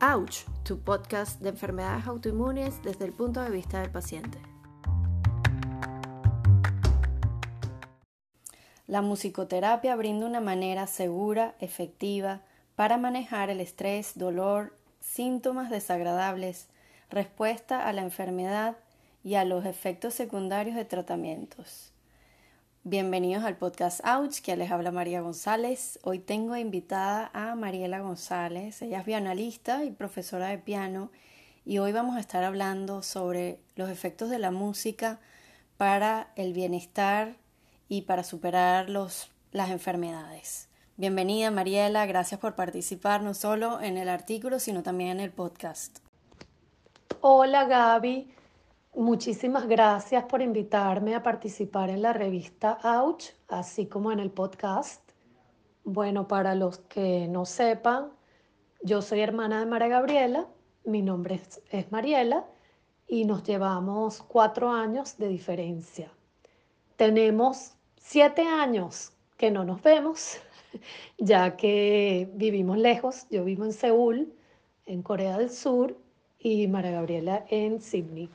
Ouch, tu podcast de enfermedades autoinmunes desde el punto de vista del paciente. La musicoterapia brinda una manera segura, efectiva, para manejar el estrés, dolor, síntomas desagradables, respuesta a la enfermedad y a los efectos secundarios de tratamientos. Bienvenidos al podcast Ouch, que les habla María González. Hoy tengo invitada a Mariela González. Ella es pianista y profesora de piano y hoy vamos a estar hablando sobre los efectos de la música para el bienestar y para superar los, las enfermedades. Bienvenida Mariela, gracias por participar no solo en el artículo, sino también en el podcast. Hola Gaby, Muchísimas gracias por invitarme a participar en la revista Ouch, así como en el podcast. Bueno, para los que no sepan, yo soy hermana de María Gabriela, mi nombre es, Mariela y nos llevamos cuatro años de diferencia. Tenemos siete años que no nos vemos, ya que vivimos lejos. Yo vivo en Seúl, en Corea del Sur, y María Gabriela en Sydney.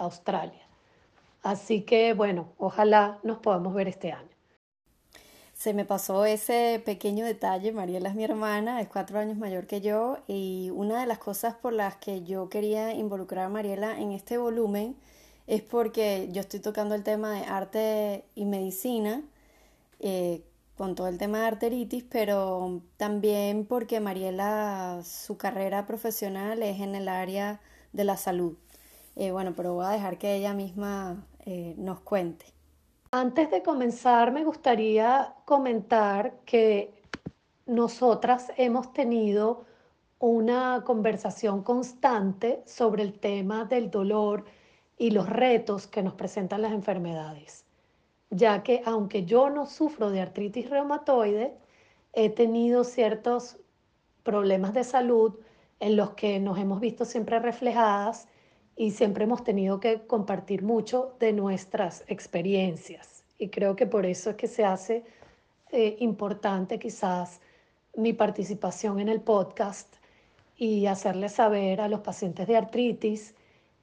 Australia. Así que bueno, ojalá nos podamos ver este año. Se me pasó ese pequeño detalle, Mariela es mi hermana, es cuatro años mayor que yo y una de las cosas por las que yo quería involucrar a Mariela en este volumen es porque yo estoy tocando el tema de arte y medicina eh, con todo el tema de arteritis, pero también porque Mariela, su carrera profesional es en el área de la salud. Eh, bueno, pero voy a dejar que ella misma eh, nos cuente. Antes de comenzar, me gustaría comentar que nosotras hemos tenido una conversación constante sobre el tema del dolor y los retos que nos presentan las enfermedades, ya que aunque yo no sufro de artritis reumatoide, he tenido ciertos problemas de salud en los que nos hemos visto siempre reflejadas y siempre hemos tenido que compartir mucho de nuestras experiencias. Y creo que por eso es que se hace eh, importante quizás mi participación en el podcast y hacerles saber a los pacientes de artritis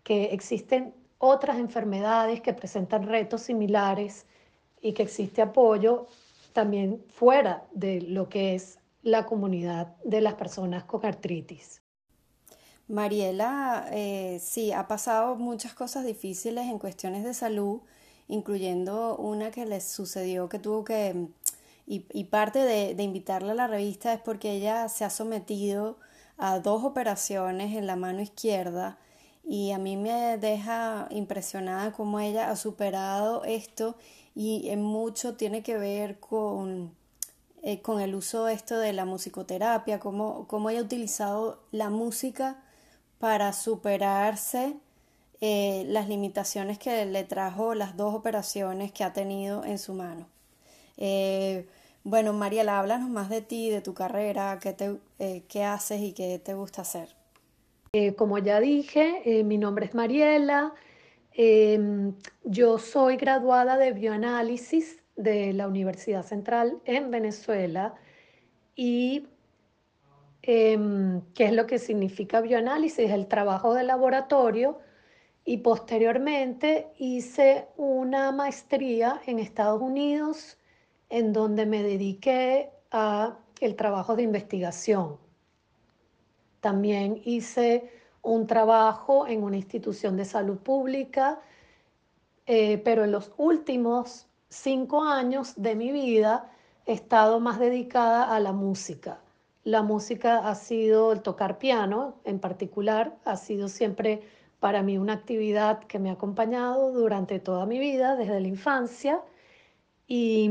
que existen otras enfermedades que presentan retos similares y que existe apoyo también fuera de lo que es la comunidad de las personas con artritis. Mariela, eh, sí, ha pasado muchas cosas difíciles en cuestiones de salud, incluyendo una que le sucedió que tuvo que, y, parte de, invitarla a la revista es porque ella se ha sometido a dos operaciones en la mano izquierda y a mí me deja impresionada cómo ella ha superado esto y en mucho tiene que ver con, eh, con el uso esto de la musicoterapia, cómo, cómo ella ha utilizado la música para superarse eh, las limitaciones que le trajo las dos operaciones que ha tenido en su mano. Eh, bueno, Mariela, háblanos más de ti, de tu carrera, qué, te, eh, qué haces y qué te gusta hacer. como ya dije, mi nombre es Mariela. Em, yo soy graduada de bioanálisis de la Universidad Central en Venezuela y Em, qué es lo que significa bioanálisis, el trabajo de laboratorio, y posteriormente hice una maestría en Estados Unidos en donde me dediqué a el trabajo de investigación. También hice un trabajo en una institución de salud pública, eh, pero en los últimos cinco años de mi vida he estado más dedicada a la música. La música ha sido, el tocar piano en particular, ha sido siempre para mí una actividad que me ha acompañado durante toda mi vida, desde la infancia. Y,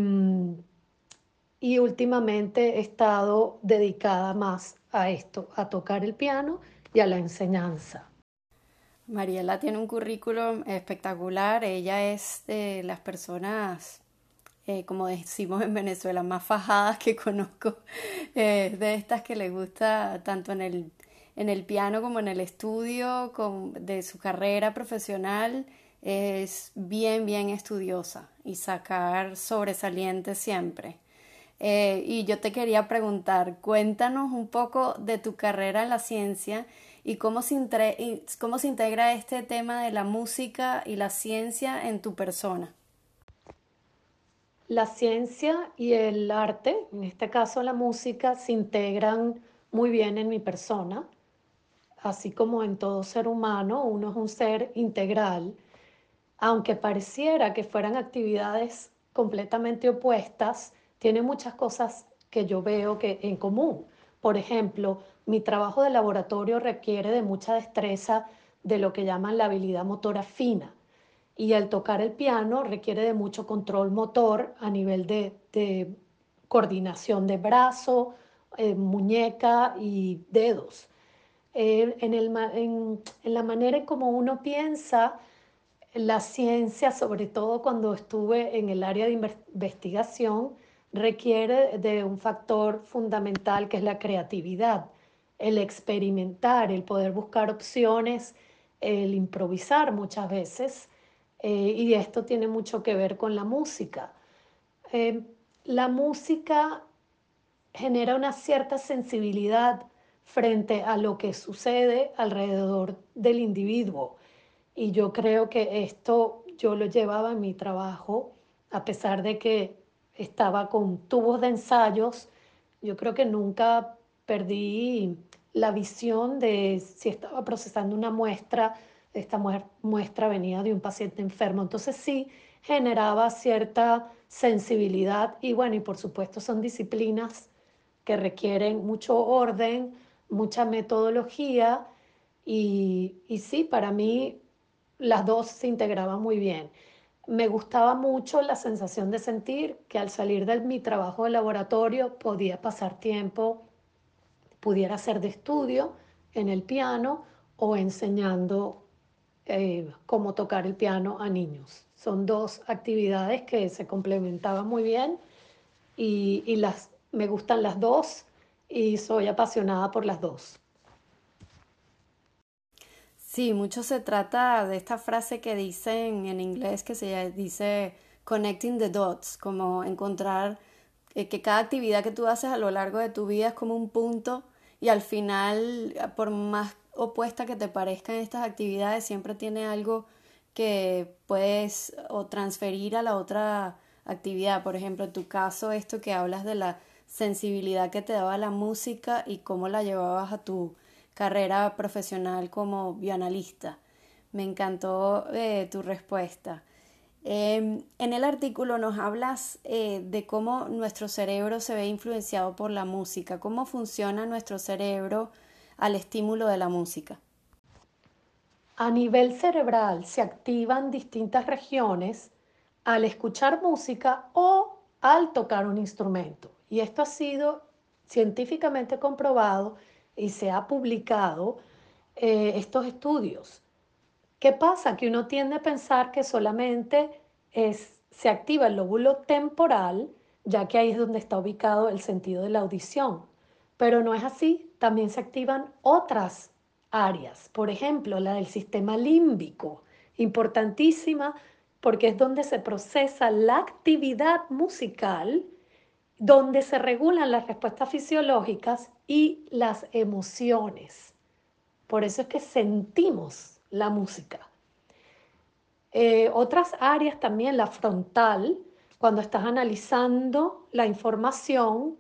y últimamente he estado dedicada más a esto, a tocar el piano y a la enseñanza. Mariela tiene un currículum espectacular. Ella es de las personas eh, como decimos en Venezuela, más fajadas que conozco, eh, de estas que le gusta tanto en el, en el piano como en el estudio de su carrera profesional, es bien, bien estudiosa y sacar sobresaliente siempre. Eh, y yo te quería preguntar, cuéntanos un poco de tu carrera en la ciencia y cómo se, cómo se integra este tema de la música y la ciencia en tu persona. La ciencia y el arte, en este caso la música, se integran muy bien en mi persona, así como en todo ser humano, uno es un ser integral, aunque pareciera que fueran actividades completamente opuestas, tiene muchas cosas que yo veo que en común. Por ejemplo, mi trabajo de laboratorio requiere de mucha destreza de lo que llaman la habilidad motora fina y el tocar el piano requiere de mucho control motor a nivel de, coordinación de brazo, eh, muñeca y dedos. Eh, en, en, la manera en como uno piensa, la ciencia, sobre todo cuando estuve en el área de investigación, requiere de un factor fundamental que es la creatividad, el experimentar, el poder buscar opciones, el improvisar muchas veces eh, y esto tiene mucho que ver con la música. Eh, la música genera una cierta sensibilidad frente a lo que sucede alrededor del individuo. Y yo creo que esto yo lo llevaba en mi trabajo, a pesar de que estaba con tubos de ensayos, yo creo que nunca perdí la visión de si estaba procesando una muestra esta muestra venía de un paciente enfermo. Entonces sí generaba cierta sensibilidad y bueno, y por supuesto son disciplinas que requieren mucho orden, mucha metodología y, sí, para mí las dos se integraban muy bien. Me gustaba mucho la sensación de sentir que al salir de mi trabajo de laboratorio podía pasar tiempo, pudiera ser de estudio en el piano o enseñando eh, cómo tocar el piano a niños. Son dos actividades que se complementaban muy bien y, y las, me gustan las dos y soy apasionada por las dos. Sí, mucho se trata de esta frase que dicen en inglés que se dice connecting the dots, como encontrar eh, que cada actividad que tú haces a lo largo de tu vida es como un punto y al final, por más opuesta que te parezcan estas actividades, siempre tiene algo que puedes o transferir a la otra actividad. Por ejemplo, en tu caso, esto que hablas de la sensibilidad que te daba la música y cómo la llevabas a tu carrera profesional como bioanalista. Me encantó eh, tu respuesta. Em, en el artículo nos hablas eh, de cómo nuestro cerebro se ve influenciado por la música, cómo funciona nuestro cerebro al estímulo de la música? A nivel cerebral se activan distintas regiones al escuchar música o al tocar un instrumento. Y esto ha sido científicamente comprobado y se ha publicado eh, estos estudios. ¿Qué pasa? Que uno tiende a pensar que solamente es, se activa el lóbulo temporal, ya que ahí es donde está ubicado el sentido de la audición. Pero no es así, también se activan otras áreas, por ejemplo, la del sistema límbico, importantísima porque es donde se procesa la actividad musical, donde se regulan las respuestas fisiológicas y las emociones. Por eso es que sentimos la música. Eh, otras áreas también, la frontal, cuando estás analizando la información,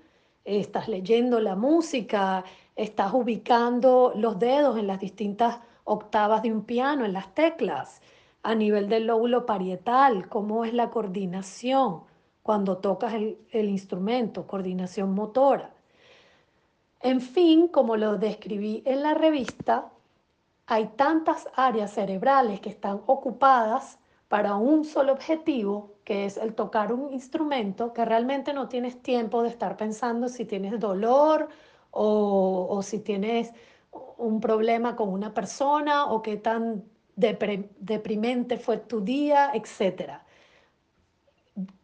estás leyendo la música, estás ubicando los dedos en las distintas octavas de un piano, en las teclas, a nivel del lóbulo parietal, cómo es la coordinación cuando tocas el, el instrumento, coordinación motora. En fin, como lo describí en la revista, hay tantas áreas cerebrales que están ocupadas para un solo objetivo, que es el tocar un instrumento, que realmente no tienes tiempo de estar pensando si tienes dolor o, si tienes un problema con una persona o qué tan deprimente fue tu día, etc.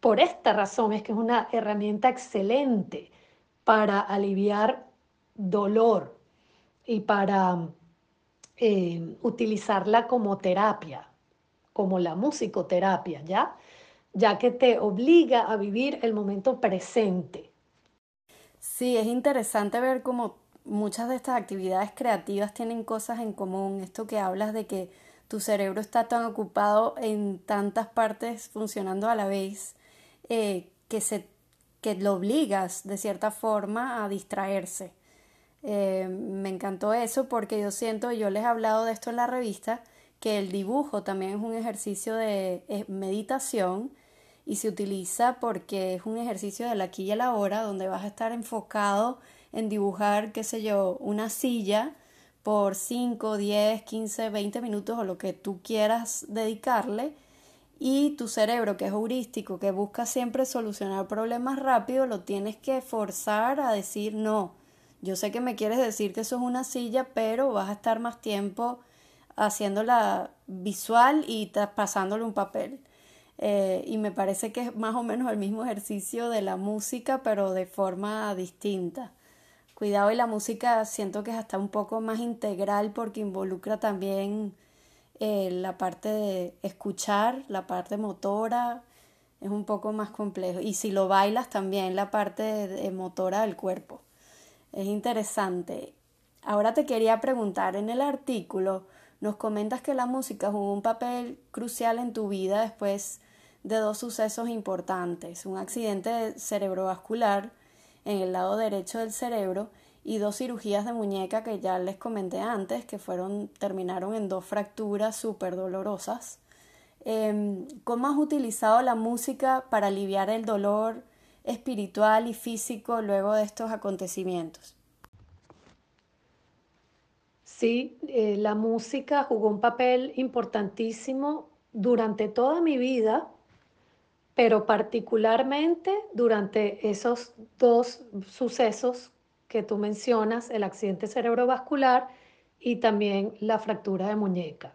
Por esta razón es que es una herramienta excelente para aliviar dolor y para eh, utilizarla como terapia como la musicoterapia, ¿ya? Ya que te obliga a vivir el momento presente, Sí, es interesante ver cómo muchas de estas actividades creativas tienen cosas en común. Esto que hablas de que tu cerebro está tan ocupado en tantas partes funcionando a la vez eh, que, se, que lo obligas de cierta forma a distraerse. Eh, me encantó eso porque yo siento, yo les he hablado de esto en la revista, que el dibujo también es un ejercicio de meditación y se utiliza porque es un ejercicio de la aquí y a la hora donde vas a estar enfocado en dibujar, qué sé yo, una silla por 5, 10, 15, 20 minutos o lo que tú quieras dedicarle y tu cerebro que es heurístico, que busca siempre solucionar problemas rápido, lo tienes que forzar a decir no. Yo sé que me quieres decir que eso es una silla, pero vas a estar más tiempo haciéndola visual y pasándole un papel. Eh, y me parece que es más o menos el mismo ejercicio de la música, pero de forma distinta. Cuidado y la música siento que es hasta un poco más integral porque involucra también eh, la parte de escuchar, la parte motora, es un poco más complejo. Y si lo bailas también la parte motora del cuerpo. Es interesante. Ahora te quería preguntar, en el artículo nos comentas que la música jugó un papel crucial en tu vida después de dos sucesos importantes, un accidente cerebrovascular en el lado derecho del cerebro y dos cirugías de muñeca que ya les comenté antes, que fueron, terminaron en dos fracturas súper dolorosas. Em, ¿Cómo has utilizado la música para aliviar el dolor espiritual y físico luego de estos acontecimientos? Sí, eh, la música jugó un papel importantísimo durante toda mi vida pero particularmente durante esos dos sucesos que tú mencionas, el accidente cerebrovascular y también la fractura de muñeca.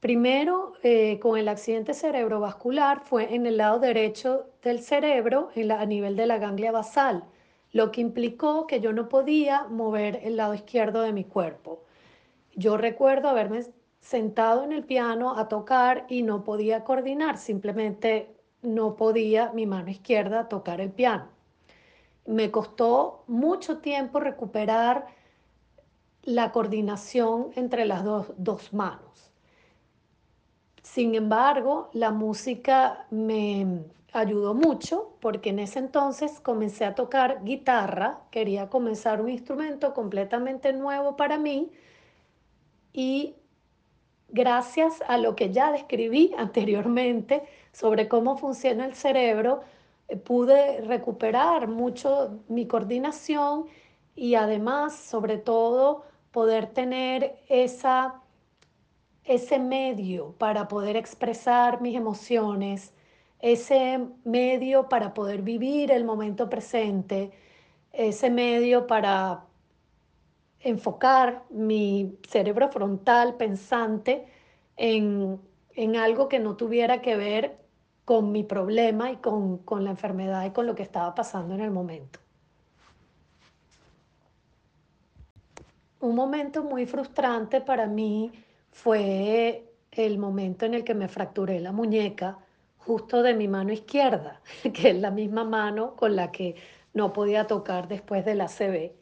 Primero, eh, con el accidente cerebrovascular fue en el lado derecho del cerebro, a nivel de la ganglia basal, lo que implicó que yo no podía mover el lado izquierdo de mi cuerpo. Yo recuerdo haberme sentado en el piano a tocar y no podía coordinar, simplemente no podía mi mano izquierda tocar el piano. Me costó mucho tiempo recuperar la coordinación entre las dos, manos. Sin embargo, la música me ayudó mucho porque en ese entonces comencé a tocar guitarra, quería comenzar un instrumento completamente nuevo para mí y gracias a lo que ya describí anteriormente sobre cómo funciona el cerebro, eh, pude recuperar mucho mi coordinación y además, sobre todo, poder tener esa, ese medio para poder expresar mis emociones, ese medio para poder vivir el momento presente, ese medio para enfocar mi cerebro frontal pensante en, algo que no tuviera que ver con mi problema y con, con la enfermedad y con lo que estaba pasando en el momento. Un momento muy frustrante para mí fue el momento en el que me fracturé la muñeca justo de mi mano izquierda, que es la misma mano con la que no podía tocar después del ACV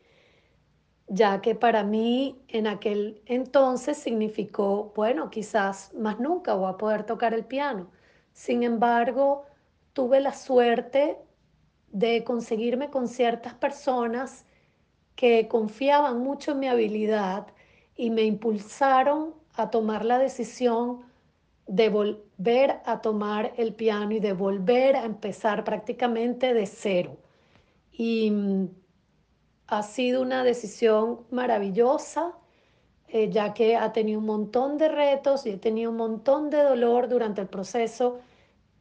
ya que para mí en aquel entonces significó, bueno, quizás más nunca voy a poder tocar el piano. Sin embargo, tuve la suerte de conseguirme con ciertas personas que confiaban mucho en mi habilidad y me impulsaron a tomar la decisión de volver a tomar el piano y de volver a empezar prácticamente de cero. Y mm, ha sido una decisión maravillosa, eh, ya que ha tenido un montón de retos y he tenido un montón de dolor durante el proceso,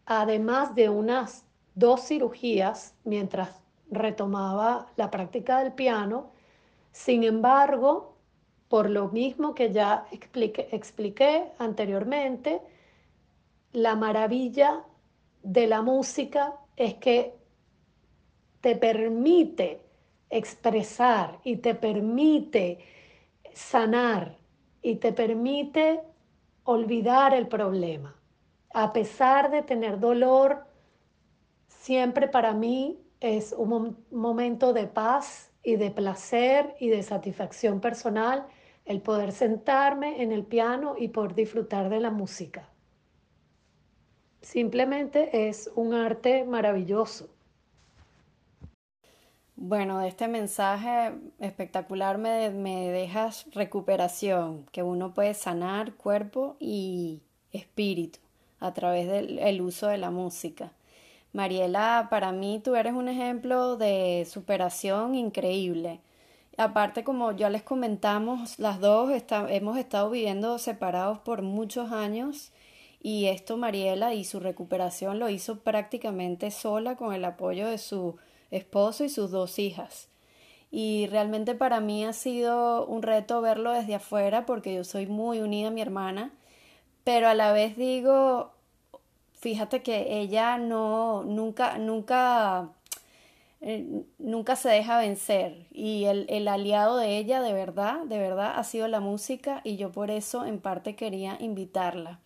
además de unas dos cirugías mientras retomaba la práctica del piano. Sin embargo, por lo mismo que ya expliqué, expliqué anteriormente, la maravilla de la música es que te permite expresar y te permite sanar y te permite olvidar el problema. A pesar de tener dolor, siempre para mí es un momento de paz y de placer y de satisfacción personal el poder sentarme en el piano y poder disfrutar de la música. Simplemente es un arte maravilloso. Bueno, de este mensaje espectacular me, me dejas recuperación, que uno puede sanar cuerpo y espíritu a través del uso de la música. Mariela, para mí tú eres un ejemplo de superación increíble. Aparte, como ya les comentamos, las dos hemos estado viviendo separados por muchos años y esto Mariela y su recuperación lo hizo prácticamente sola con el apoyo de su esposo y sus dos hijas. Y realmente para mí ha sido un reto verlo desde afuera porque yo soy muy unida a mi hermana, pero a la vez digo, fíjate que ella no, nunca, nunca, eh, nunca se deja vencer y el, el aliado de ella de verdad, de verdad ha sido la música y yo por eso en parte quería invitarla,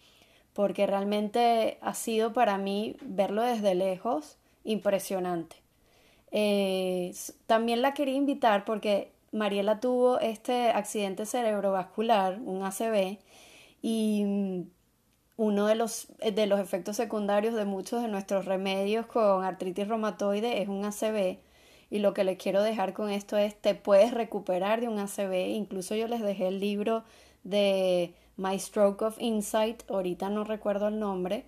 porque realmente ha sido para mí verlo desde lejos impresionante. Eh, también la quería invitar porque Mariela tuvo este accidente cerebrovascular, un ACV, y uno de los, eh, de los efectos secundarios de muchos de nuestros remedios con artritis reumatoide es un ACV. Y lo que les quiero dejar con esto es, te puedes recuperar de un ACV. Incluso yo les dejé el libro de My Stroke of Insight, ahorita no recuerdo el nombre,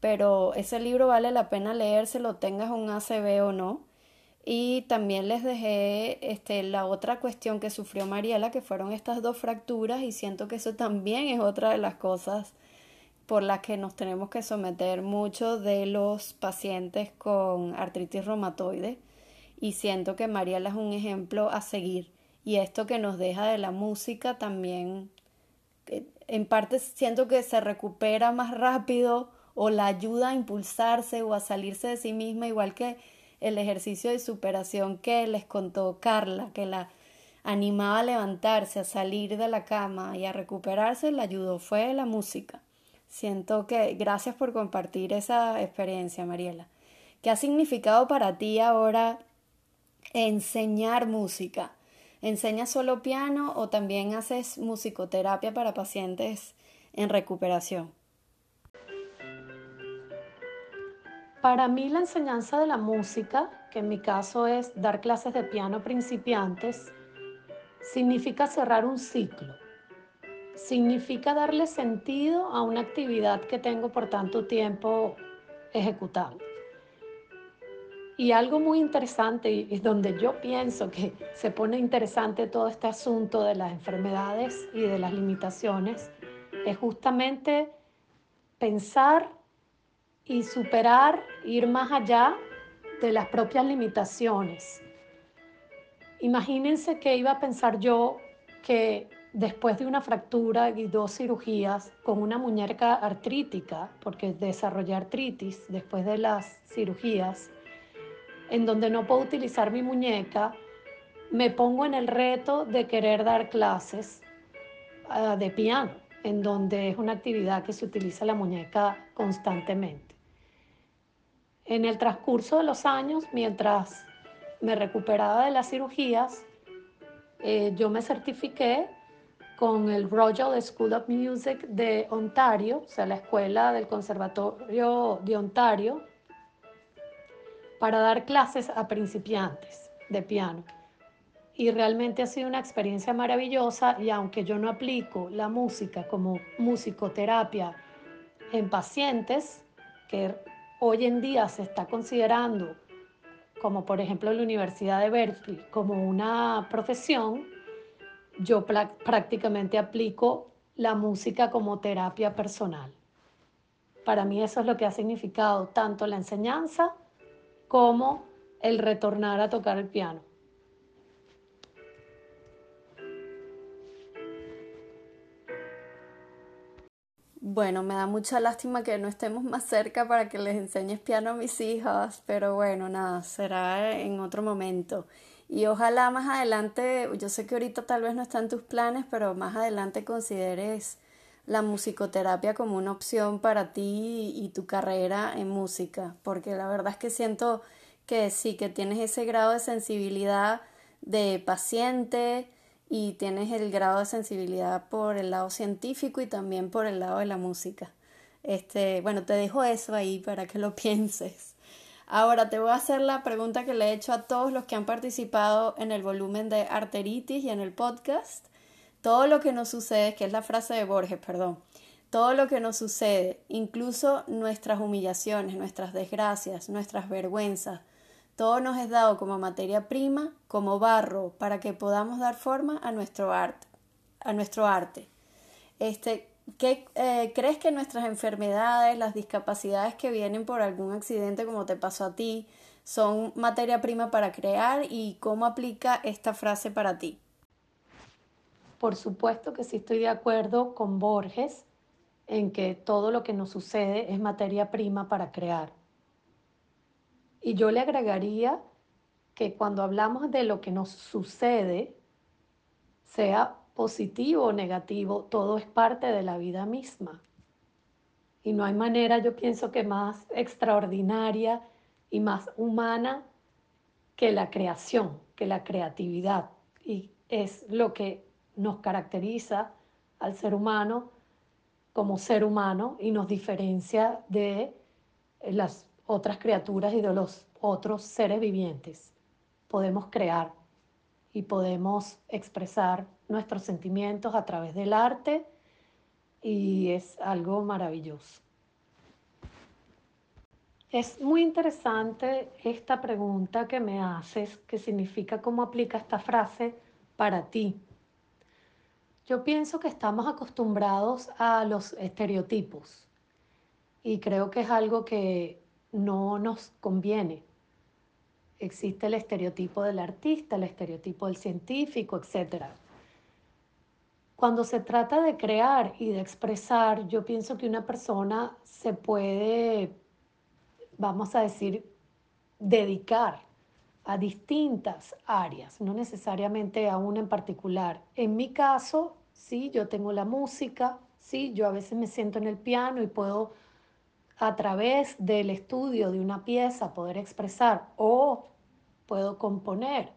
pero ese libro vale la pena leérselo, tengas un ACV o no. Y también les dejé este, la otra cuestión que sufrió Mariela, que fueron estas dos fracturas, y siento que eso también es otra de las cosas por las que nos tenemos que someter muchos de los pacientes con artritis reumatoide. Y siento que Mariela es un ejemplo a seguir. Y esto que nos deja de la música también en parte siento que se recupera más rápido o la ayuda a impulsarse o a salirse de sí misma igual que el ejercicio de superación que les contó Carla que la animaba a levantarse, a salir de la cama y a recuperarse, la ayudó fue la música. Siento que gracias por compartir esa experiencia, Mariela. ¿Qué ha significado para ti ahora enseñar música? ¿Enseñas solo piano o también haces musicoterapia para pacientes en recuperación? Para mí la enseñanza de la música, que en mi caso es dar clases de piano principiantes, significa cerrar un ciclo significa darle sentido a una actividad que tengo por tanto tiempo ejecutando. Y algo muy interesante, y donde yo pienso que se pone interesante todo este asunto de las enfermedades y de las limitaciones, es justamente pensar y superar, ir más allá de las propias limitaciones. Imagínense que iba a pensar yo que después de una fractura y dos cirugías con una muñeca artrítica, porque desarrollé artritis después de las cirugías, en donde no puedo utilizar mi muñeca, me pongo en el reto de querer dar clases ah, de piano, en donde es una actividad que se utiliza la muñeca constantemente. En el transcurso de los años, mientras me recuperaba de las cirugías, eh, yo me certifiqué con el Royal School of Music de Ontario, o sea, la escuela del Conservatorio de Ontario, para dar clases a principiantes de piano. Y realmente ha sido una experiencia maravillosa y aunque yo no aplico la música como musicoterapia en pacientes, que hoy en día se está considerando, como por ejemplo la Universidad de Berkeley, como una profesión, yo prácticamente aplico la música como terapia personal. Para mí eso es lo que ha significado tanto la enseñanza como el retornar a tocar el piano. Bueno, me da mucha lástima que no estemos más cerca para que les enseñes piano a mis hijas, pero bueno, nada, será en otro momento. Y ojalá más adelante, yo sé que ahorita tal vez no está en tus planes, pero más adelante consideres la musicoterapia como una opción para ti y tu carrera en música, porque la verdad es que siento que sí, que tienes ese grado de sensibilidad de paciente y tienes el grado de sensibilidad por el lado científico y también por el lado de la música. Este, bueno, te dejo eso ahí para que lo pienses. Ahora te voy a hacer la pregunta que le he hecho a todos los que han participado en el volumen de arteritis y en el podcast. Todo lo que nos sucede, que es la frase de Borges, perdón, todo lo que nos sucede, incluso nuestras humillaciones, nuestras desgracias, nuestras vergüenzas, todo nos es dado como materia prima, como barro, para que podamos dar forma a nuestro arte. A nuestro arte. Este, ¿qué, eh, ¿Crees que nuestras enfermedades, las discapacidades que vienen por algún accidente como te pasó a ti, son materia prima para crear y cómo aplica esta frase para ti? Por supuesto que sí estoy de acuerdo con Borges en que todo lo que nos sucede es materia prima para crear. Y yo le agregaría que cuando hablamos de lo que nos sucede, sea positivo o negativo, todo es parte de la vida misma. Y no hay manera, yo pienso que más extraordinaria y más humana que la creación, que la creatividad. Y es lo que nos caracteriza al ser humano como ser humano y nos diferencia de las otras criaturas y de los otros seres vivientes. Podemos crear y podemos expresar nuestros sentimientos a través del arte y es algo maravilloso. Es muy interesante esta pregunta que me haces, que significa cómo aplica esta frase para ti. Yo pienso que estamos acostumbrados a los estereotipos y creo que es algo que no nos conviene. Existe el estereotipo del artista, el estereotipo del científico, etc. Cuando se trata de crear y de expresar, yo pienso que una persona se puede, vamos a decir, dedicar a distintas áreas, no necesariamente a una en particular. En mi caso, sí, yo tengo la música, sí, yo a veces me siento en el piano y puedo a través del estudio de una pieza poder expresar o puedo componer.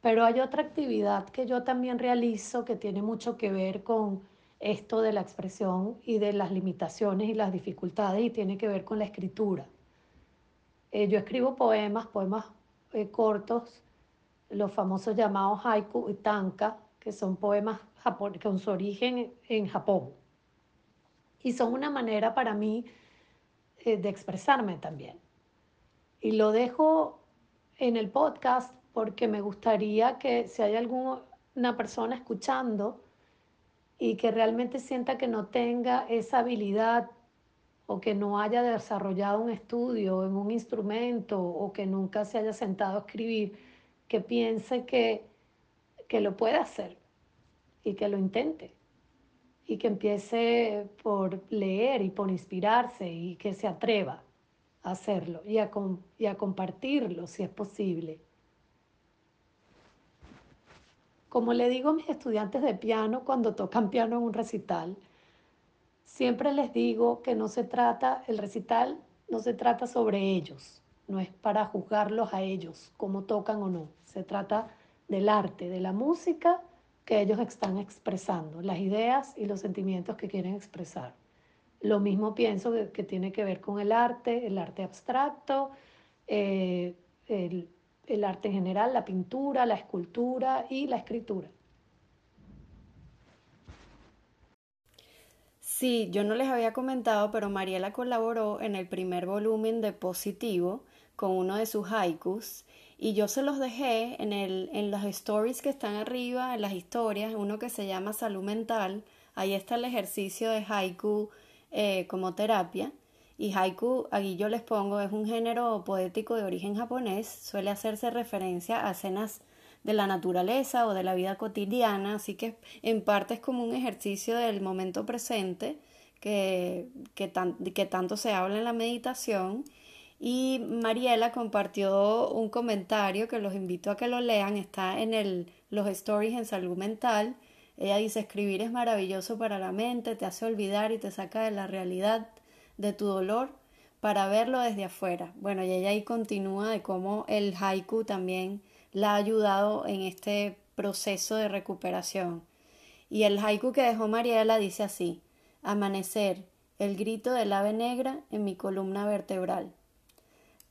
Pero hay otra actividad que yo también realizo que tiene mucho que ver con esto de la expresión y de las limitaciones y las dificultades y tiene que ver con la escritura. Eh, yo escribo poemas, poemas eh, cortos, los famosos llamados haiku y tanka, que son poemas con su origen en Japón. Y son una manera para mí de expresarme también. Y lo dejo en el podcast porque me gustaría que si hay alguna persona escuchando y que realmente sienta que no tenga esa habilidad o que no haya desarrollado un estudio en un instrumento o que nunca se haya sentado a escribir, que piense que, que lo puede hacer y que lo intente y que empiece por leer y por inspirarse y que se atreva a hacerlo y a, y a compartirlo si es posible. Como le digo a mis estudiantes de piano cuando tocan piano en un recital, siempre les digo que no se trata, el recital no se trata sobre ellos, no es para juzgarlos a ellos, como tocan o no, se trata del arte, de la música que ellos están expresando, las ideas y los sentimientos que quieren expresar. Lo mismo pienso que, tiene que ver con el arte, el arte abstracto, eh, el, el arte en general, la pintura, la escultura y la escritura. Sí, yo no les había comentado, pero Mariela colaboró en el primer volumen de Positivo con uno de sus haikus y yo se los dejé en, el, en las stories que están arriba, en las historias, uno que se llama salud mental. Ahí está el ejercicio de haiku eh, como terapia. Y haiku, aquí yo les pongo, es un género poético de origen japonés. Suele hacerse referencia a escenas de la naturaleza o de la vida cotidiana, así que en parte es como un ejercicio del momento presente que, que, que tanto se habla en la meditación y Mariela compartió un comentario que los invito a que lo lean, está en el, los stories en salud mental. Ella dice, escribir es maravilloso para la mente, te hace olvidar y te saca de la realidad de tu dolor para verlo desde afuera. Bueno, y ella ahí continúa de cómo el haiku también la ha ayudado en este proceso de recuperación. Y el haiku que dejó Mariela dice así, Amanecer, el grito del ave negra en mi columna vertebral.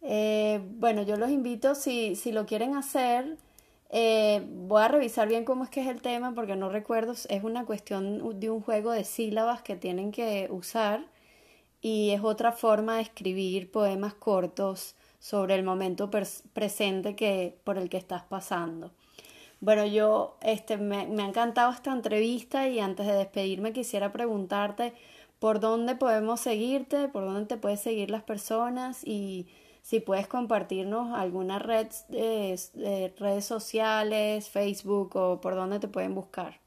Eh, bueno, yo los invito, si, si lo quieren hacer, eh, voy a revisar bien cómo es que es el tema porque no recuerdo, es una cuestión de un juego de sílabas que tienen que usar y es otra forma de escribir poemas cortos sobre el momento presente que, por el que estás pasando. Bueno, yo este, me, me ha encantado esta entrevista y antes de despedirme quisiera preguntarte por dónde podemos seguirte, por dónde te puedes seguir las personas y si puedes compartirnos alguna red de, redes sociales, Facebook o por dónde te pueden buscar.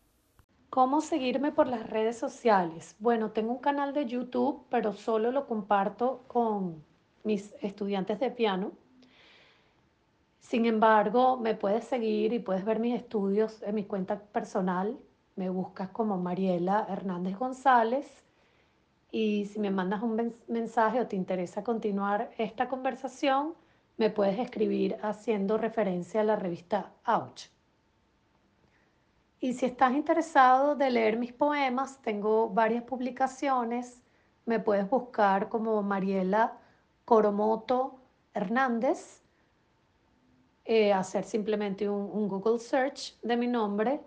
¿Cómo seguirme por las redes sociales? Bueno, tengo un canal de YouTube, pero solo lo comparto con mis estudiantes de piano. Sin embargo, me puedes seguir y puedes ver mis estudios en mi cuenta personal. Me buscas como Mariela Hernández González y si me mandas un mensaje o te interesa continuar esta conversación, me puedes escribir haciendo referencia a la revista Ouch. Y si estás interesado de leer mis poemas, tengo varias publicaciones. Me puedes buscar como Mariela Coromoto Hernández, eh, hacer simplemente un Google search de mi nombre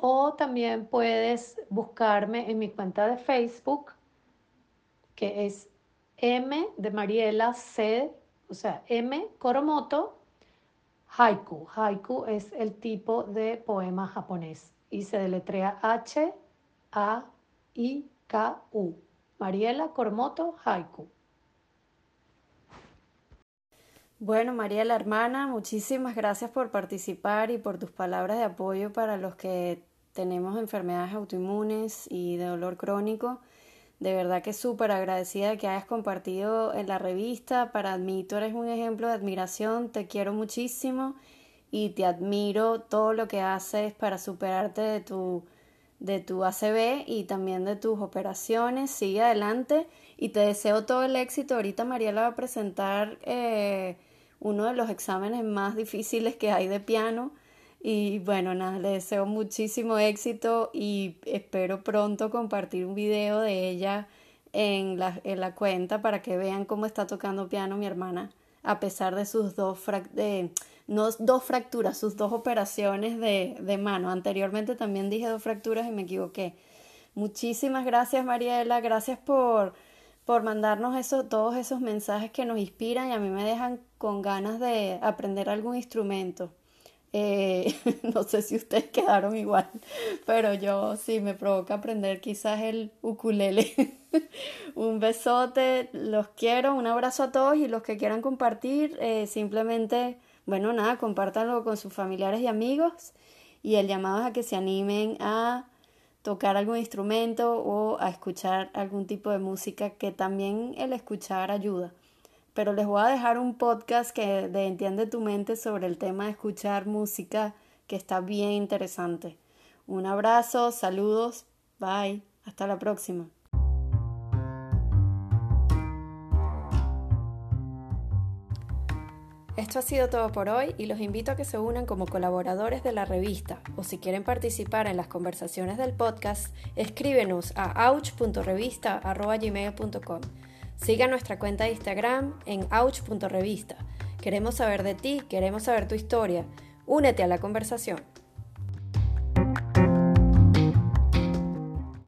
o también puedes buscarme en mi cuenta de Facebook que es M de Mariela C, o sea, M Koromoto, haiku. Haiku es el tipo de poema japonés y se deletrea H A I K U. Mariela Koromoto Haiku. Bueno, Mariela, hermana, muchísimas gracias por participar y por tus palabras de apoyo para los que tenemos enfermedades autoinmunes y de dolor crónico. De verdad que súper agradecida de que hayas compartido en la revista. Para mí tú eres un ejemplo de admiración, te quiero muchísimo y te admiro todo lo que haces para superarte de tu, de tu ACV y también de tus operaciones. Sigue adelante y te deseo todo el éxito. Ahorita Mariela va a presentar eh, uno de los exámenes más difíciles que hay de piano y bueno, nada, le deseo muchísimo éxito y espero pronto compartir un video de ella en la, en la cuenta para que vean cómo está tocando piano mi hermana, a pesar de sus dos, de, no dos fracturas, sus dos operaciones de, de mano. Anteriormente también dije dos fracturas y me equivoqué. Muchísimas gracias Mariela, gracias por, por mandarnos eso, todos esos mensajes que nos inspiran y a mí me dejan con ganas de aprender algún instrumento. Eh, no sé si ustedes quedaron igual, pero yo sí me provoca aprender quizás el ukulele. un besote, los quiero, un abrazo a todos y los que quieran compartir, eh, simplemente, bueno, nada, compártanlo con sus familiares y amigos y el llamado es a que se animen a tocar algún instrumento o a escuchar algún tipo de música que también el escuchar ayuda pero les voy a dejar un podcast que de Entiende tu mente sobre el tema de escuchar música que está bien interesante. Un abrazo, saludos, bye, hasta la próxima. Esto ha sido todo por hoy y los invito a que se unan como colaboradores de la revista o si quieren participar en las conversaciones del podcast, escríbenos a ouch.revista.gmail.com. Siga nuestra cuenta de Instagram en ouch.revista. Queremos saber de ti, queremos saber tu historia. Únete a la conversación.